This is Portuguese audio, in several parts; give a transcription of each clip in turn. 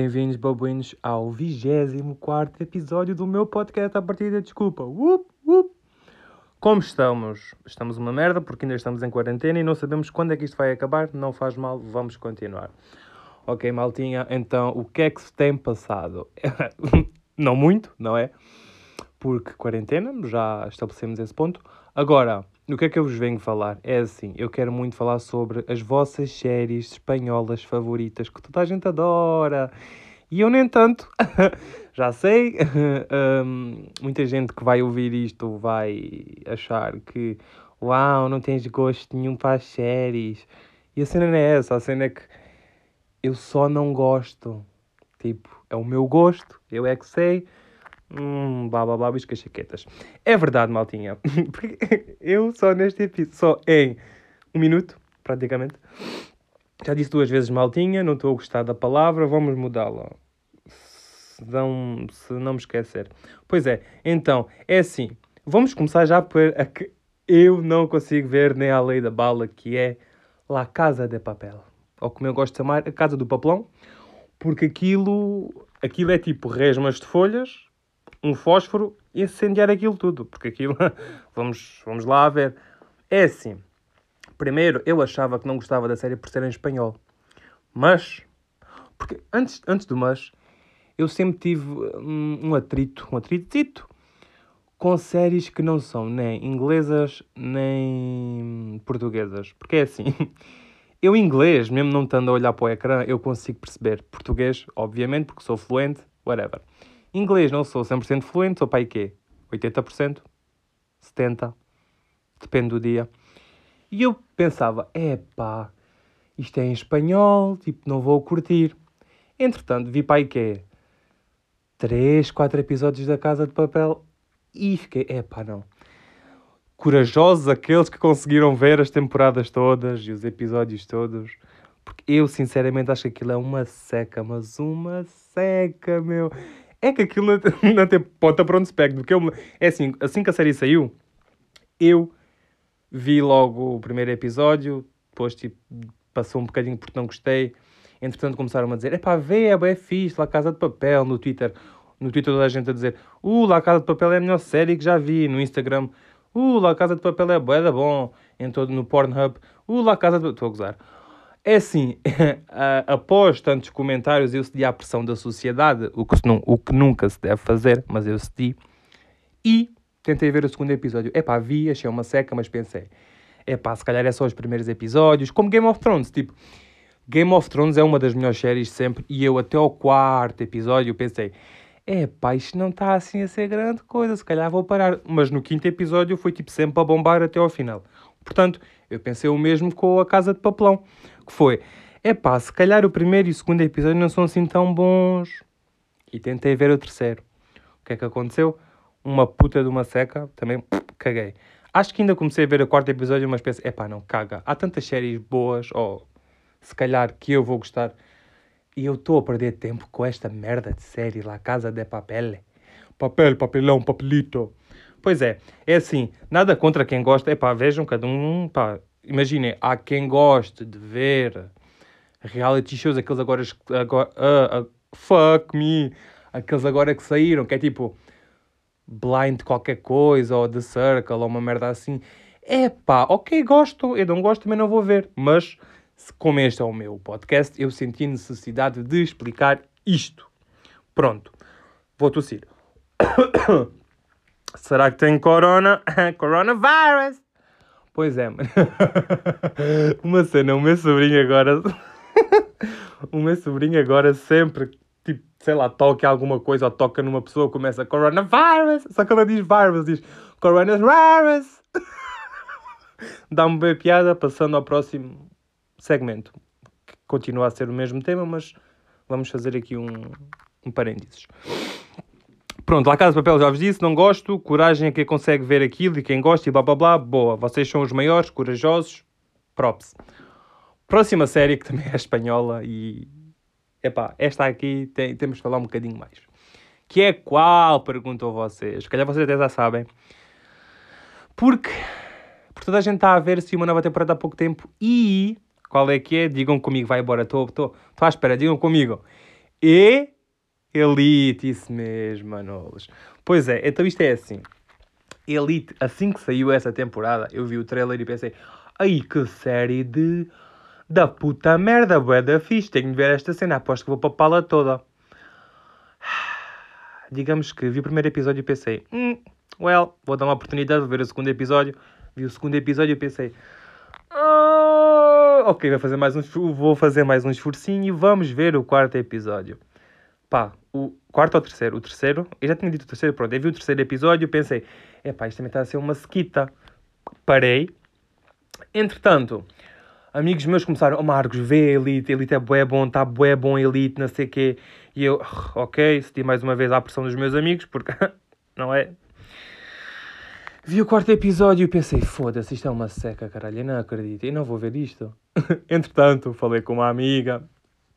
Bem-vindos, babuínos, ao 24 episódio do meu podcast A Partida Desculpa. Como estamos? Estamos uma merda porque ainda estamos em quarentena e não sabemos quando é que isto vai acabar. Não faz mal, vamos continuar. Ok, maltinha, então o que é que se tem passado? não muito, não é? Porque quarentena, já estabelecemos esse ponto. Agora, o que é que eu vos venho falar? É assim, eu quero muito falar sobre as vossas séries espanholas favoritas que toda a gente adora. E eu nem tanto. Já sei, um, muita gente que vai ouvir isto vai achar que uau, não tens gosto nenhum para as séries. E a cena não é essa, a cena é que eu só não gosto. Tipo, é o meu gosto, eu é que sei Hum, blá blá blá, biscas chaquetas. É verdade, maltinha. Porque eu só neste episódio, só em um minuto, praticamente, já disse duas vezes maltinha, não estou a gostar da palavra, vamos mudá-la. Se não, se não me esquecer. Pois é, então, é assim, vamos começar já por a que eu não consigo ver nem a lei da bala, que é La Casa de Papel. Ou como eu gosto de chamar, a Casa do Papelão. Porque aquilo, aquilo é tipo resmas de folhas, um fósforo e incendiar aquilo tudo, porque aquilo, vamos, vamos lá ver. É assim, primeiro eu achava que não gostava da série por ser em espanhol, mas, porque antes, antes do mas, eu sempre tive um, um atrito, um atritito com séries que não são nem inglesas nem portuguesas, porque é assim. Eu, inglês, mesmo não estando a olhar para o ecrã, eu consigo perceber. Português, obviamente, porque sou fluente, whatever. Inglês não sou 100% fluente, sou aí quê? 80%? 70%? Depende do dia. E eu pensava, epá, isto é em espanhol, tipo, não vou curtir. Entretanto, vi aí quê? 3, 4 episódios da Casa de Papel e fiquei, epá, não. Corajosos aqueles que conseguiram ver as temporadas todas e os episódios todos. Porque eu, sinceramente, acho que aquilo é uma seca, mas uma seca, meu. É que aquilo não, tem ponta para onde se pega. Porque eu, é assim, assim que a série saiu, eu vi logo o primeiro episódio, depois tipo, passou um bocadinho porque não gostei. Entretanto começaram a dizer, é pá, vê, é bem fixe, La Casa de Papel, no Twitter. No Twitter toda a gente a dizer, uh, La Casa de Papel é a melhor série que já vi. No Instagram, uh, La Casa de Papel é bué da bom. Em todo, no Pornhub, uh, La Casa de Papel... Estou a gozar. É assim, após tantos comentários, eu cedi à pressão da sociedade, o que, não, o que nunca se deve fazer, mas eu cedi. E tentei ver o segundo episódio. É pá, vi, achei uma seca, mas pensei, é pá, se calhar é só os primeiros episódios, como Game of Thrones, tipo. Game of Thrones é uma das melhores séries sempre, e eu até ao quarto episódio pensei, é pá, isto não está assim a ser grande coisa, se calhar vou parar. Mas no quinto episódio foi tipo sempre a bombar até ao final. Portanto, eu pensei o mesmo com a Casa de Papelão que foi: é pá, se calhar o primeiro e o segundo episódio não são assim tão bons. E tentei ver o terceiro. O que é que aconteceu? Uma puta de uma seca, também caguei. Acho que ainda comecei a ver o quarto episódio, mas pensei: pá, não, caga. Há tantas séries boas, ou se calhar que eu vou gostar. E eu estou a perder tempo com esta merda de série, La Casa de Papel. Papel, papelão, papelito. Pois é, é assim, nada contra quem gosta. É pá, vejam, cada um, pá, imaginem, há quem goste de ver reality shows, aqueles agora, agora uh, uh, fuck me, aqueles agora que saíram, que é tipo blind qualquer coisa, ou The Circle, ou uma merda assim. É pá, ok, gosto, eu não gosto, também não vou ver, mas como este é o meu podcast, eu senti necessidade de explicar isto. Pronto, vou tossir. Será que tem corona? Coronavirus! Pois é, mano. Uma cena, o meu sobrinho agora. o meu sobrinho agora sempre, tipo, sei lá, toca alguma coisa ou toca numa pessoa, começa coronavirus. Só que ela diz virus, diz coronavirus. Dá-me bem piada, passando ao próximo segmento. Que continua a ser o mesmo tema, mas vamos fazer aqui um, um parênteses. Pronto, lá Casa de Papel já vos disse, não gosto. Coragem a quem consegue ver aquilo e quem gosta e blá blá blá. Boa, vocês são os maiores, corajosos. Props. Próxima série que também é espanhola e. Epá, esta aqui tem, temos de falar um bocadinho mais. Que é qual? Perguntam vocês. Se calhar vocês até já sabem. Porque, porque toda a gente está a ver se uma nova temporada há pouco tempo e qual é que é? Digam comigo, vai embora, estou à espera, digam comigo. E Elite, isso mesmo, Manolos. Pois é, então isto é assim. Elite, assim que saiu essa temporada, eu vi o trailer e pensei, ai que série de. da puta merda, bué da fixe, tenho de ver esta cena, aposto que vou papá-la toda. Digamos que vi o primeiro episódio e pensei, hum, well, vou dar uma oportunidade de ver o segundo episódio. Vi o segundo episódio e pensei, ah, ok, vou fazer mais um, vou fazer mais um esforcinho e vamos ver o quarto episódio. Pá, o quarto ou terceiro? O terceiro, eu já tinha dito o terceiro, pronto, eu vi o terceiro episódio e pensei, epá, isto também está a ser uma sequita. Parei. Entretanto, amigos meus começaram, oh Marcos, vê Elite, Elite é bué bom, está bué bom Elite, não sei o quê. E eu, ok, senti mais uma vez a pressão dos meus amigos, porque, não é? Vi o quarto episódio e pensei, foda-se, isto é uma seca, caralho, eu não acredito, eu não vou ver isto. Entretanto, falei com uma amiga,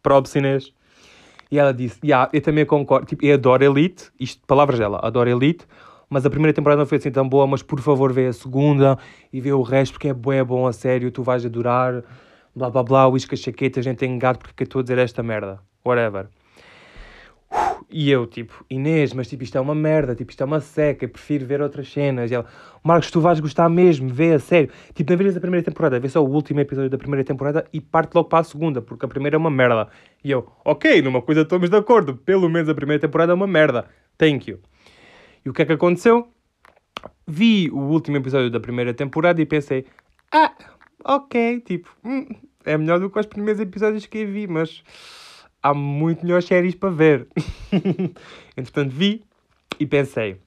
próprio Inês, e ela disse, yeah, eu também concordo, tipo, eu adoro Elite, isto, palavras dela, adoro Elite, mas a primeira temporada não foi assim tão boa, mas por favor vê a segunda e vê o resto, porque é bom, é bom, a sério, tu vais adorar, blá blá blá, uísca chaqueta, a gente tem gato porque estou a dizer esta merda, whatever. E eu, tipo, Inês, mas tipo, isto é uma merda, tipo, isto é uma seca, eu prefiro ver outras cenas. E ela, Marcos, tu vais gostar mesmo, vê a sério. Tipo, não vês a primeira temporada, vê só o último episódio da primeira temporada e parte logo para a segunda, porque a primeira é uma merda. E eu, ok, numa coisa estamos de acordo, pelo menos a primeira temporada é uma merda. Thank you. E o que é que aconteceu? Vi o último episódio da primeira temporada e pensei, ah, ok, tipo, hum, é melhor do que os primeiros episódios que eu vi, mas há muito melhores séries para ver. Entretanto, vi e pensei.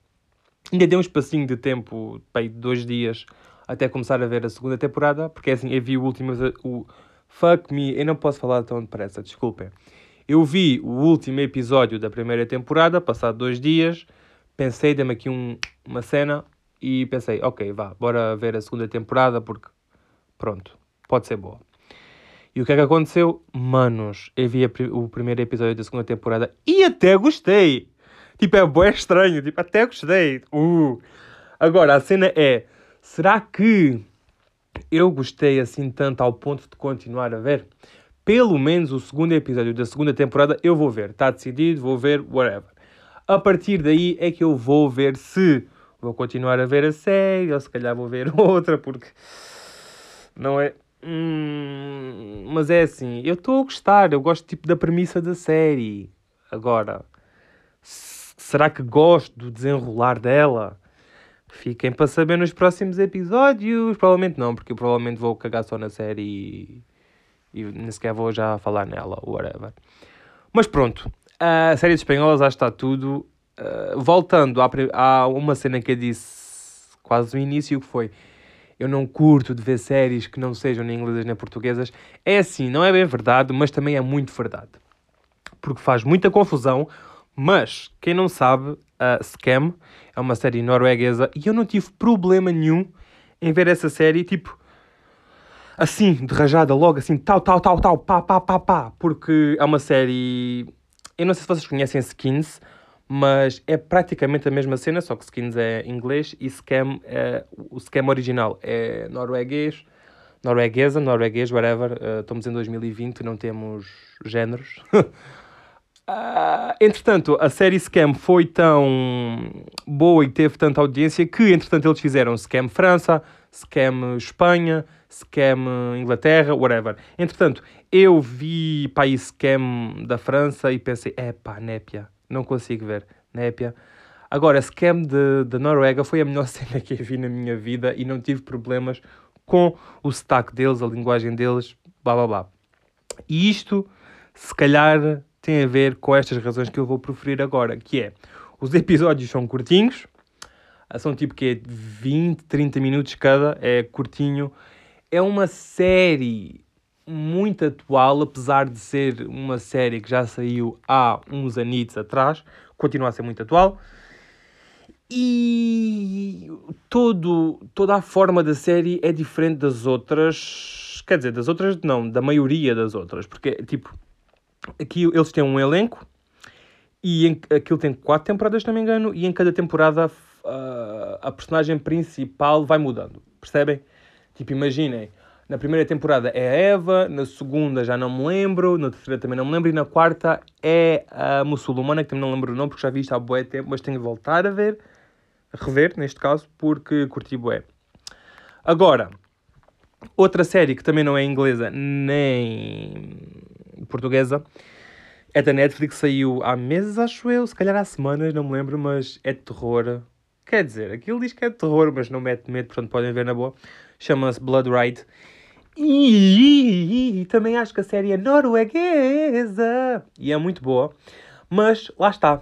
Ainda dei um espacinho de tempo, bem, dois dias, até começar a ver a segunda temporada, porque é assim, eu vi o último. O Fuck Me, eu não posso falar tão depressa, desculpem. Eu vi o último episódio da primeira temporada, passado dois dias, pensei, dei-me aqui um, uma cena e pensei, ok, vá, bora ver a segunda temporada, porque pronto, pode ser boa. E o que é que aconteceu? Manos, eu vi o primeiro episódio da segunda temporada e até gostei. Tipo, é bem estranho. Tipo, até gostei. Uh. Agora, a cena é... Será que eu gostei assim tanto ao ponto de continuar a ver? Pelo menos o segundo episódio da segunda temporada eu vou ver. Está decidido, vou ver, whatever. A partir daí é que eu vou ver se vou continuar a ver a série ou se calhar vou ver outra, porque não é. Hum, mas é assim, eu estou a gostar, eu gosto tipo da premissa da série. Agora, será que gosto do desenrolar dela? Fiquem para saber nos próximos episódios. Provavelmente não, porque eu provavelmente vou cagar só na série e, e nem sequer vou já falar nela, whatever. Mas pronto, a série de espanholas já está tudo. Uh, voltando a uma cena que eu disse quase no início, que foi eu não curto de ver séries que não sejam nem inglesas nem portuguesas. É assim, não é bem verdade, mas também é muito verdade. Porque faz muita confusão, mas quem não sabe, uh, Scam é uma série norueguesa e eu não tive problema nenhum em ver essa série, tipo, assim, de rajada, logo assim, tal, tal, tal, tal, pá, pá, pá, pá, porque é uma série. Eu não sei se vocês conhecem Skins, mas é praticamente a mesma cena, só que Skins é inglês e Scam é o Scam original é norueguês, norueguesa, norueguês, whatever. Uh, estamos em 2020, não temos géneros. uh, entretanto, a série Scam foi tão boa e teve tanta audiência que, entretanto, eles fizeram Scam França, Scam Espanha, Scam Inglaterra, whatever. Entretanto, eu vi para Scam da França e pensei, é pá, népia não consigo ver. Népia. Agora, Scam de, de Noruega foi a melhor cena que eu vi na minha vida e não tive problemas com o sotaque deles, a linguagem deles, blá blá blá. E isto, se calhar, tem a ver com estas razões que eu vou proferir agora, que é, os episódios são curtinhos, são tipo que é 20, 30 minutos cada, é curtinho. É uma série muito atual, apesar de ser uma série que já saiu há uns anitos atrás, continua a ser muito atual. E todo, toda a forma da série é diferente das outras, quer dizer, das outras não, da maioria das outras, porque tipo, aqui eles têm um elenco e em, aquilo tem quatro temporadas, se não me engano, e em cada temporada a, a personagem principal vai mudando, percebem? Tipo, imaginem, Na primeira temporada é a Eva, na segunda já não me lembro, na terceira também não me lembro, e na quarta é a muçulmana, que também não lembro o nome, porque já vi isto há bué tempo, mas tenho de voltar a ver, a rever, neste caso, porque curti bué. Agora, outra série que também não é inglesa nem portuguesa, é da Netflix, saiu há meses, acho eu, se calhar há semanas, não me lembro, mas é de terror. Quer dizer, aquilo diz que é terror, mas não mete medo, portanto podem ver na boa. Chama-se Blood Ride. E, também acho que a série é norueguesa e é muito boa, mas lá está.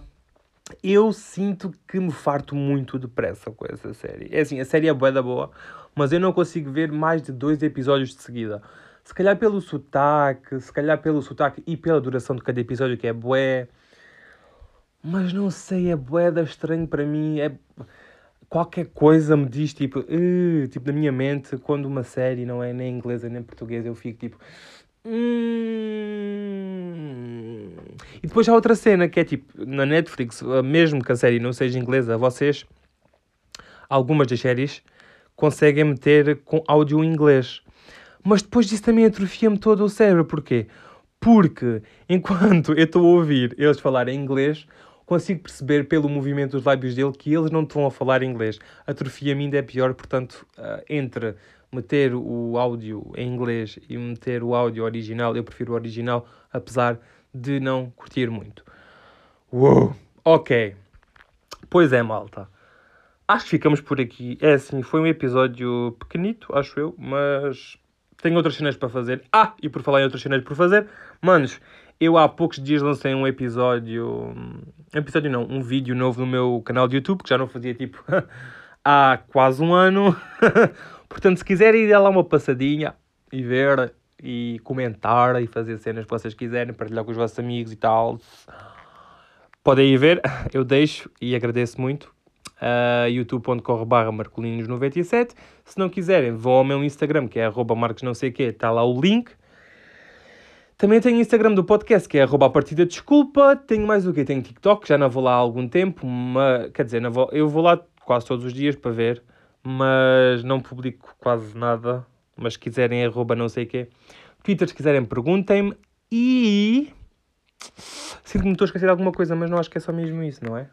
Eu sinto que me farto muito depressa com essa série. É assim, a série é boa da boa, mas eu não consigo ver mais de dois episódios de seguida. Se calhar pelo sotaque, se calhar pelo sotaque e pela duração de cada episódio, que é bué. Mas não sei, é bué da estranho para mim. É... Qualquer coisa me diz, tipo, uh, tipo, na minha mente, quando uma série não é nem inglesa nem portuguesa, eu fico tipo. Hum... E depois há outra cena que é tipo, na Netflix, mesmo que a série não seja inglesa, vocês, algumas das séries, conseguem meter com áudio em inglês. Mas depois disso também atrofia-me todo o cérebro. Porquê? Porque enquanto eu estou a ouvir eles falarem inglês, consigo perceber pelo movimento dos lábios dele que eles não estão a falar inglês. Atrofia-me ainda é pior, portanto, uh, entre meter o áudio em inglês e meter o áudio original, eu prefiro o original, apesar de não curtir muito. Uou! Ok. Pois é, malta. Acho que ficamos por aqui. É assim, foi um episódio pequenito, acho eu, mas tenho outras cenas para fazer. Ah, e por falar em outras cenas por fazer, manos, eu há poucos dias lancei um episódio. Um episódio não, um vídeo novo no meu canal de YouTube, que já não fazia tipo há quase um ano. Portanto, se quiserem ir lá uma passadinha e ver e comentar e fazer cenas que vocês quiserem, partilhar com os vossos amigos e tal, podem ir ver, eu deixo e agradeço muito uh, youtube.com barra marcolinos97. Se não quiserem, vão ao meu Instagram, que é arroba marcos não sei o quê, está lá o link. Também tenho Instagram do podcast, que é arroba a partida desculpa. Tenho mais o quê? Tenho TikTok, já não vou lá há algum tempo, mas, quer dizer, vou, eu vou lá quase todos os dias para ver, mas não publico quase nada. Mas se quiserem, arroba não sei o quê. Twitter, se quiserem, perguntem-me. E... Sinto que me estou a esquecer alguma coisa, mas não acho que é só mesmo isso, não é?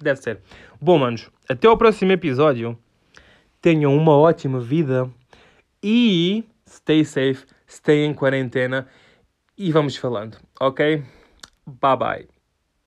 Deve ser. Bom, manos, até ao próximo episódio. Tenham uma ótima vida e stay safe, stay em quarentena e vamos falando, ok? Bye bye.